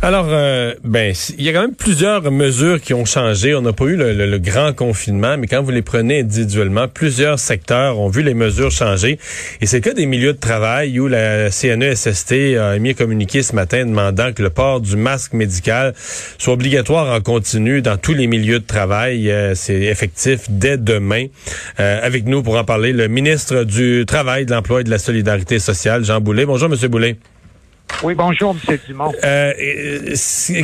Alors, euh, ben, il y a quand même plusieurs mesures qui ont changé. On n'a pas eu le, grand confinement, mais quand vous les prenez individuellement, plusieurs secteurs ont vu les mesures changer. Et c'est cas des milieux de travail où la CNESST a émis un communiqué ce matin demandant que le port du masque médical soit obligatoire en continu dans tous les milieux de travail. Euh, c'est effectif dès demain. Euh, avec nous pour en parler, le ministre du Travail, de l'Emploi et de la Solidarité sociale, Jean Boulet. Bonjour, Monsieur Boulet. Oui, bonjour, M. Dumont. Euh,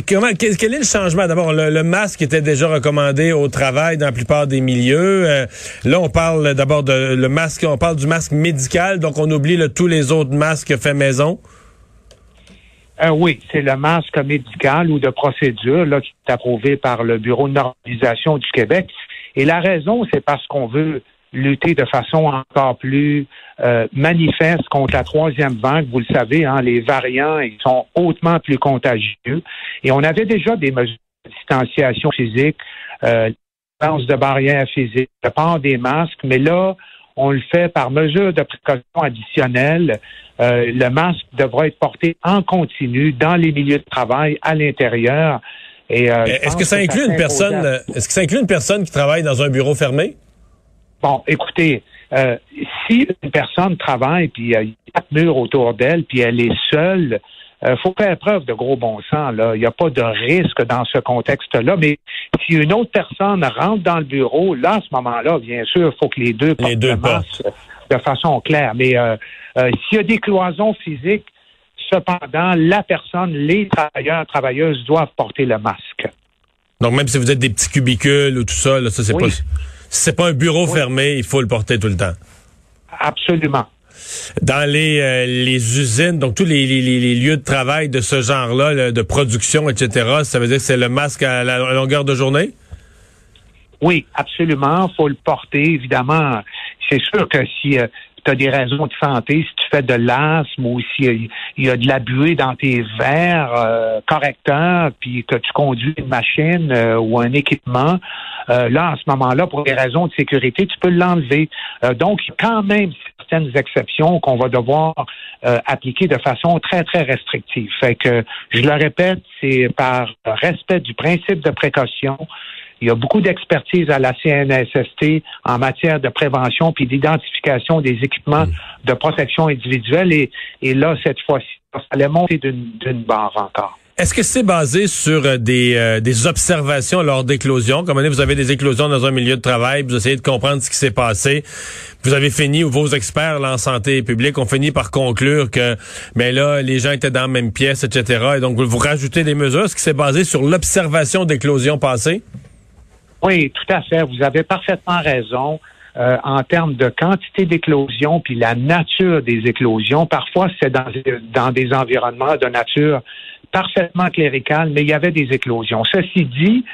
comment, quel, est le changement? D'abord, le, masque était déjà recommandé au travail dans la plupart des milieux. Euh, là, on parle d'abord de le masque, on parle du masque médical, donc on oublie tous les autres masques faits maison. Euh, oui, c'est le masque médical ou de procédure là, qui est approuvé par le Bureau de normalisation du Québec. Et la raison, c'est parce qu'on veut lutter de façon encore plus euh, manifeste contre la troisième vague. Vous le savez, hein, les variants ils sont hautement plus contagieux. Et on avait déjà des mesures de distanciation physique, euh, de barrières physiques, le port des masques, mais là, on le fait par mesure de précaution additionnelle. Euh, le masque devra être porté en continu dans les milieux de travail à l'intérieur. Euh, est-ce que ça inclut une personne Est-ce que ça inclut une personne qui travaille dans un bureau fermé? Bon, écoutez, euh, si une personne travaille puis il y a quatre murs autour d'elle puis elle est seule, il euh, faut faire preuve de gros bon sens. Là. Il n'y a pas de risque dans ce contexte-là. Mais si une autre personne rentre dans le bureau, là, à ce moment-là, bien sûr, il faut que les deux portent le masque de façon claire. Mais euh, s'il y a des cloisons physiques, cependant, la personne, les travailleurs, travailleuses doivent porter le masque. Donc, même si vous êtes des petits cubicules ou tout ça, là, ça, c'est pas c'est pas un bureau fermé, il faut le porter tout le temps. Absolument. Dans les, euh, les usines, donc tous les, les, lieux de travail de ce genre-là, de production, etc., ça veut dire que c'est le masque à la longueur de journée? Oui, absolument. faut le porter, évidemment. C'est sûr que si euh, tu as des raisons de santé, si tu fais de l'asthme ou s'il y, a de la buée dans tes verres euh, correcteurs, puis que tu conduis une machine euh, ou un équipement, euh, là, en ce moment-là, pour des raisons de sécurité, tu peux l'enlever. donc, y a quand même certaines exceptions qu'on va devoir appliquer de façon très, très restrictive. Fait que, je le répète, c'est par respect du principe de précaution, il y a beaucoup d'expertise à la CNSST en matière de prévention puis d'identification des équipements de protection individuelle. Et, et là, cette fois-ci, ça allait monter d'une barre encore. Est-ce que c'est basé sur euh, des, euh, des observations lors d'éclosions? Comme vous avez des éclosions dans un milieu de travail, vous essayez de comprendre ce qui s'est passé. Vous avez fini, ou vos experts en santé publique ont fini par conclure que mais ben là, les gens étaient dans la même pièce, etc. Et donc, vous rajoutez des mesures. Est-ce que c'est basé sur l'observation d'éclosions passées? Oui, tout à fait. Vous avez parfaitement raison. Euh, en termes de quantité d'éclosions puis la nature des éclosions. Parfois, c'est dans, dans des environnements de nature parfaitement cléricale, mais il y avait des éclosions. Ceci dit,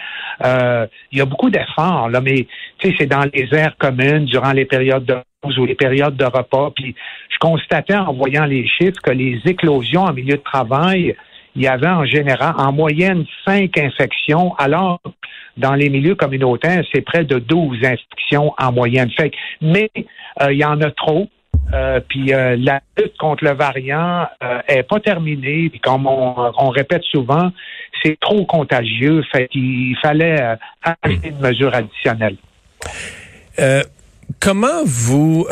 euh, il y a beaucoup d'efforts, là, mais c'est dans les aires communes, durant les périodes de pause ou les périodes de repas. Puis je constatais en voyant les chiffres que les éclosions en milieu de travail, il y avait en général, en moyenne, cinq infections, alors dans les milieux communautaires, c'est près de 12 infections en moyenne. Mais euh, il y en a trop. Euh, puis euh, la lutte contre le variant est pas terminée. Comme on, répète souvent, c'est trop contagieux. Fait qu'il fallait ajouter une mesure additionnelle. comment vous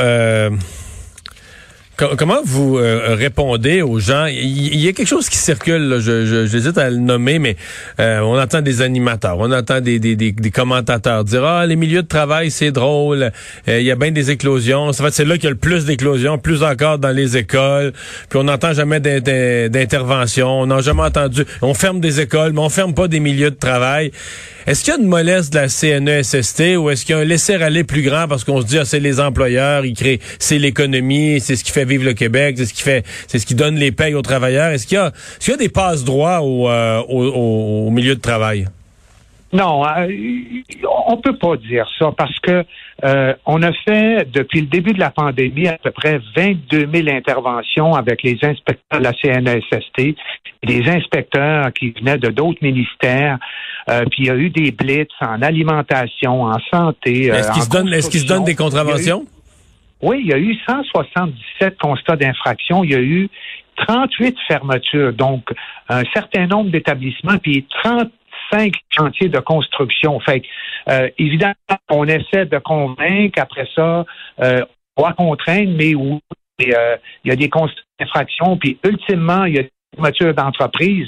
Comment vous euh, répondez aux gens? Il y, a quelque chose qui circule, j'hésite à le nommer, mais euh, on entend des animateurs, on entend des, des, des, commentateurs dire Ah, les milieux de travail, c'est drôle, euh, il y a bien des éclosions. En fait, c'est là qu'il y a le plus d'éclosions, plus encore dans les écoles. Puis on n'entend jamais d'intervention, on n'a jamais entendu. On ferme des écoles, mais on ferme pas des milieux de travail. Est-ce qu'il y a une mollesse de la CNESST ou est-ce qu'il y a un laisser-aller plus grand parce qu'on se dit, ah, c'est les employeurs, ils créent, c'est l'économie, c'est ce qui fait vivre le Québec, c'est ce qui fait, c'est ce qui donne les payes aux travailleurs. Est-ce qu'il y a, est-ce qu'il y a des passes droits au, euh, au, milieu de travail? Non, euh, on peut pas dire ça parce que Euh, on a fait, depuis le début de la pandémie, à peu près 22 000 interventions avec les inspecteurs de la CNSST, des inspecteurs qui venaient de d'autres ministères. Euh, puis il y a eu des blitz en alimentation, en santé. Est-ce qu'ils se, donnent, est-ce qu'ils se donnent des contraventions? Oui, il y a eu 177 constats d'infraction. Il y a eu 38 fermetures, donc un certain nombre d'établissements, puis 35 chantiers de construction. Fait euh, évidemment, on essaie de convaincre, après ça, euh, on va contraindre, mais où euh, il y a des constats d'infraction, puis ultimement, il y a des fermetures d'entreprise.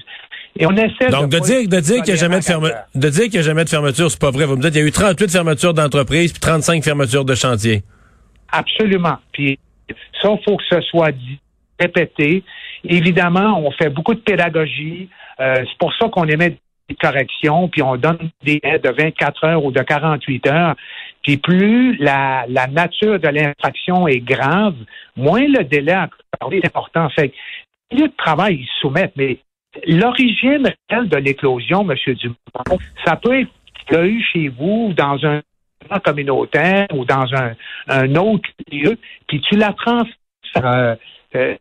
Et on essaie Donc, de, dire, de dire qu'il n'y a jamais de fermeture, de dire qu'il y a jamais de fermeture, c'est pas vrai. Vous me dites, il y a eu 38 fermetures d'entreprise puis 35 fermetures de chantier. Absolument. Puis ça, il faut que ce soit dit, répété. Évidemment, on fait beaucoup de pédagogie. Euh, c'est pour ça qu'on émet des corrections, puis on donne des aides de 24 heures ou de 48 heures. Puis plus la, la nature de l'infraction est grave, moins le délai à est important. Fait le lieu de travail, ils soumettent, mais l'origine réelle de l'éclosion, M. Dumont, ça peut être eu chez vous dans un communautaire ou dans un, un autre lieu, puis tu la transfères, euh, euh,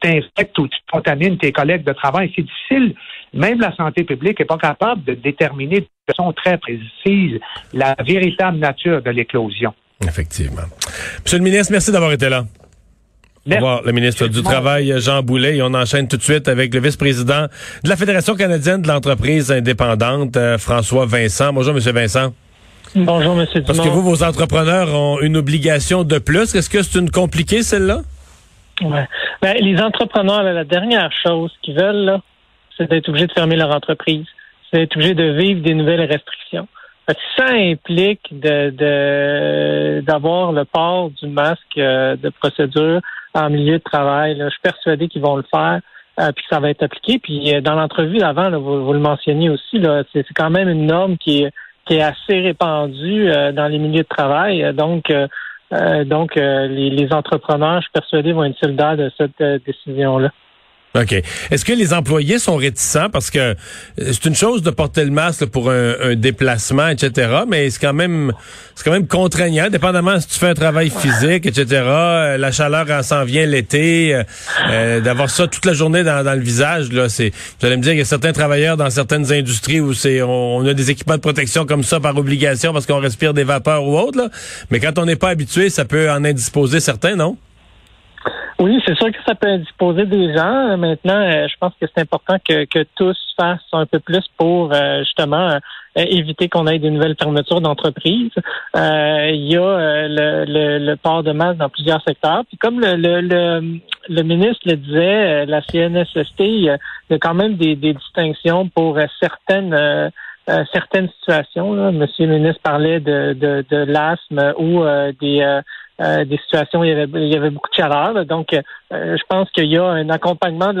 t'infectes ou tu contamines tes collègues de travail. C'est difficile. Même la santé publique n'est pas capable de déterminer de façon très précise la véritable nature de l'éclosion. Effectivement. Monsieur le ministre, merci d'avoir été là. Au revoir, le ministre du Travail, Jean Boulet. Et on enchaîne tout de suite avec le vice-président de la Fédération canadienne de l'entreprise indépendante, euh, François Vincent. Bonjour, Monsieur Vincent. Bonjour, Monsieur Dumont. Parce que vous, vos entrepreneurs ont une obligation de plus. Est-ce que c'est une compliquée, celle-là? Ouais. Ben, les entrepreneurs, la dernière chose qu'ils veulent, là, c'est d'être obligés de fermer leur entreprise. C'est d'être obligés de vivre des nouvelles restrictions. ça implique de d'avoir le port du masque euh, de procédure en milieu de travail. Je suis persuadé qu'ils vont le faire. Euh, puis que ça va être appliqué. Puis euh, dans l'entrevue d'avant, vous, vous, le mentionniez aussi, là, c'est, quand même une norme qui est qui est assez répandu euh, dans les milieux de travail. Donc, euh, euh, donc les, les, entrepreneurs, je suis persuadé, vont être solidaires de cette décision-là. OK. Est-ce que les employés sont réticents? Parce que euh, c'est une chose de porter le masque pour un, déplacement, etc. Mais c'est quand même c'est quand même contraignant, dépendamment si tu fais un travail physique, etc. Euh, la chaleur s'en vient l'été, euh, d'avoir ça toute la journée dans, le visage. Là, c'est. Vous allez me dire qu'il y a certains travailleurs dans certaines industries où c'est on, a des équipements de protection comme ça par obligation parce qu'on respire des vapeurs ou autre. Mais quand on n'est pas habitué, ça peut en indisposer certains, non? Oui, c'est sûr que ça peut indisposer des gens. Maintenant, euh, je pense que c'est important que, que tous fassent un peu plus pour euh, justement euh, éviter qu'on ait de nouvelles fermetures d'entreprises. il y a le, le, port de masque dans plusieurs secteurs. Puis comme le, le, le, ministre le disait, la CNSST, il y a quand même des, des distinctions pour certaines certaines situations. Monsieur le ministre parlait de, de, de l'asthme ou des euh, des situations où il y avait, il y avait beaucoup de chaleur. Donc, euh, je pense qu'il y a un accompagnement de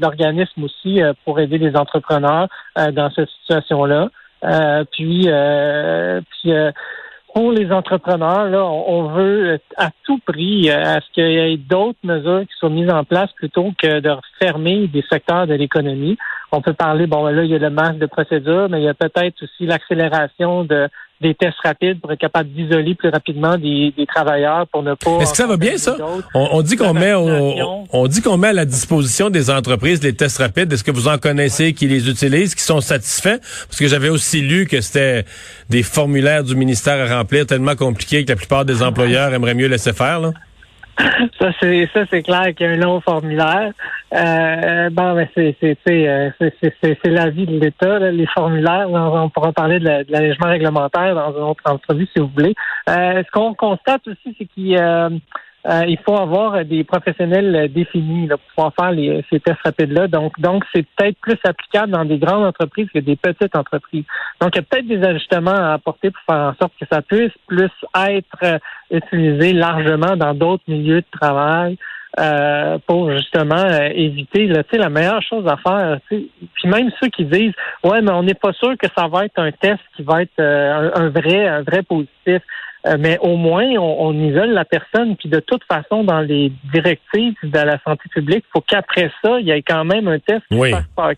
l'organisme aussi euh, pour aider les entrepreneurs dans cette situation-là. puis, puis pour les entrepreneurs, là, on, veut à tout prix à ce qu'il y ait d'autres mesures qui soient mises en place plutôt que de fermer des secteurs de l'économie. On peut parler, bon, là, il y a le masque de procédure, mais il y a peut-être aussi l'accélération de des tests rapides pour être capable d'isoler plus rapidement des, travailleurs pour ne pas. Est-ce que ça va bien ça? on, dit qu'on met on, dit qu'on met à la disposition des entreprises les tests rapides. Est-ce que vous en connaissez qui les utilisent, qui sont satisfaits? Parce que j'avais aussi lu que c'était des formulaires du ministère à remplir tellement compliqués que la plupart des employeurs aimeraient mieux laisser faire. Là. Ça, c'est ça, c'est clair qu'il y a un long formulaire. Euh, bon, ben c'est c'est euh, c'est la vie de l'État, les formulaires. On, pourra parler de l'allègement réglementaire dans une autre entrevue, si vous voulez. Euh, ce qu'on constate aussi, c'est qu'il euh, euh, il faut avoir des professionnels euh, définis là, pour pouvoir faire les, ces tests rapides-là. Donc, donc c'est peut-être plus applicable dans des grandes entreprises que des petites entreprises. Donc, il y a peut-être des ajustements à apporter pour faire en sorte que ça puisse plus être euh, utilisé largement dans d'autres milieux de travail. pour justement éviter là, la meilleure chose à faire. Puis même ceux qui disent Ouais, mais on n'est pas sûr que ça va être un test qui va être un, vrai, un vrai positif. Euh, mais au moins, on, isole la personne. Puis de toute façon, dans les directives de la santé publique, il faut qu'après ça, il y ait quand même un test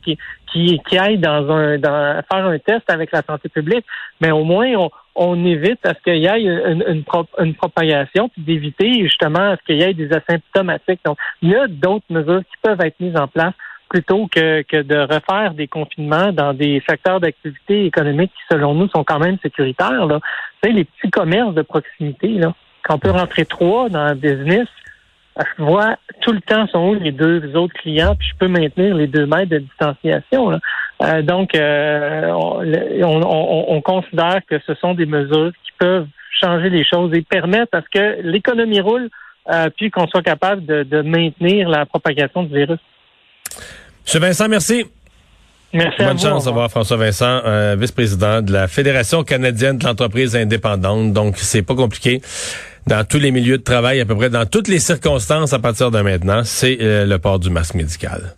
qui, qui, qui, aille dans un dans faire un test avec la santé publique. Mais au moins, on, on évite à ce qu'il y ait une, une, une propagation, puis d'éviter justement à ce qu'il y ait des asymptomatiques. Donc, il y a d'autres mesures qui peuvent être mises en place plutôt que, que de refaire des confinements dans des secteurs d'activité économique qui, selon nous, sont quand même sécuritaires. Là. Vous savez, les petits commerces de proximité, là, quand on peut rentrer trois dans un business, je vois tout le temps sont où les deux autres clients, puis je peux maintenir les deux mètres de distanciation. Euh, donc, euh, on, considère que ce sont des mesures qui peuvent changer les choses et permettre à ce que l'économie roule, euh, puis qu'on soit capable de, maintenir la propagation du virus. Monsieur Vincent, merci. Merci Bonne chance à François Vincent, vice-président de la Fédération canadienne de l'entreprise indépendante. Donc, c'est pas compliqué dans tous les milieux de travail, à peu près dans toutes les circonstances à partir de maintenant, c'est le port du masque médical.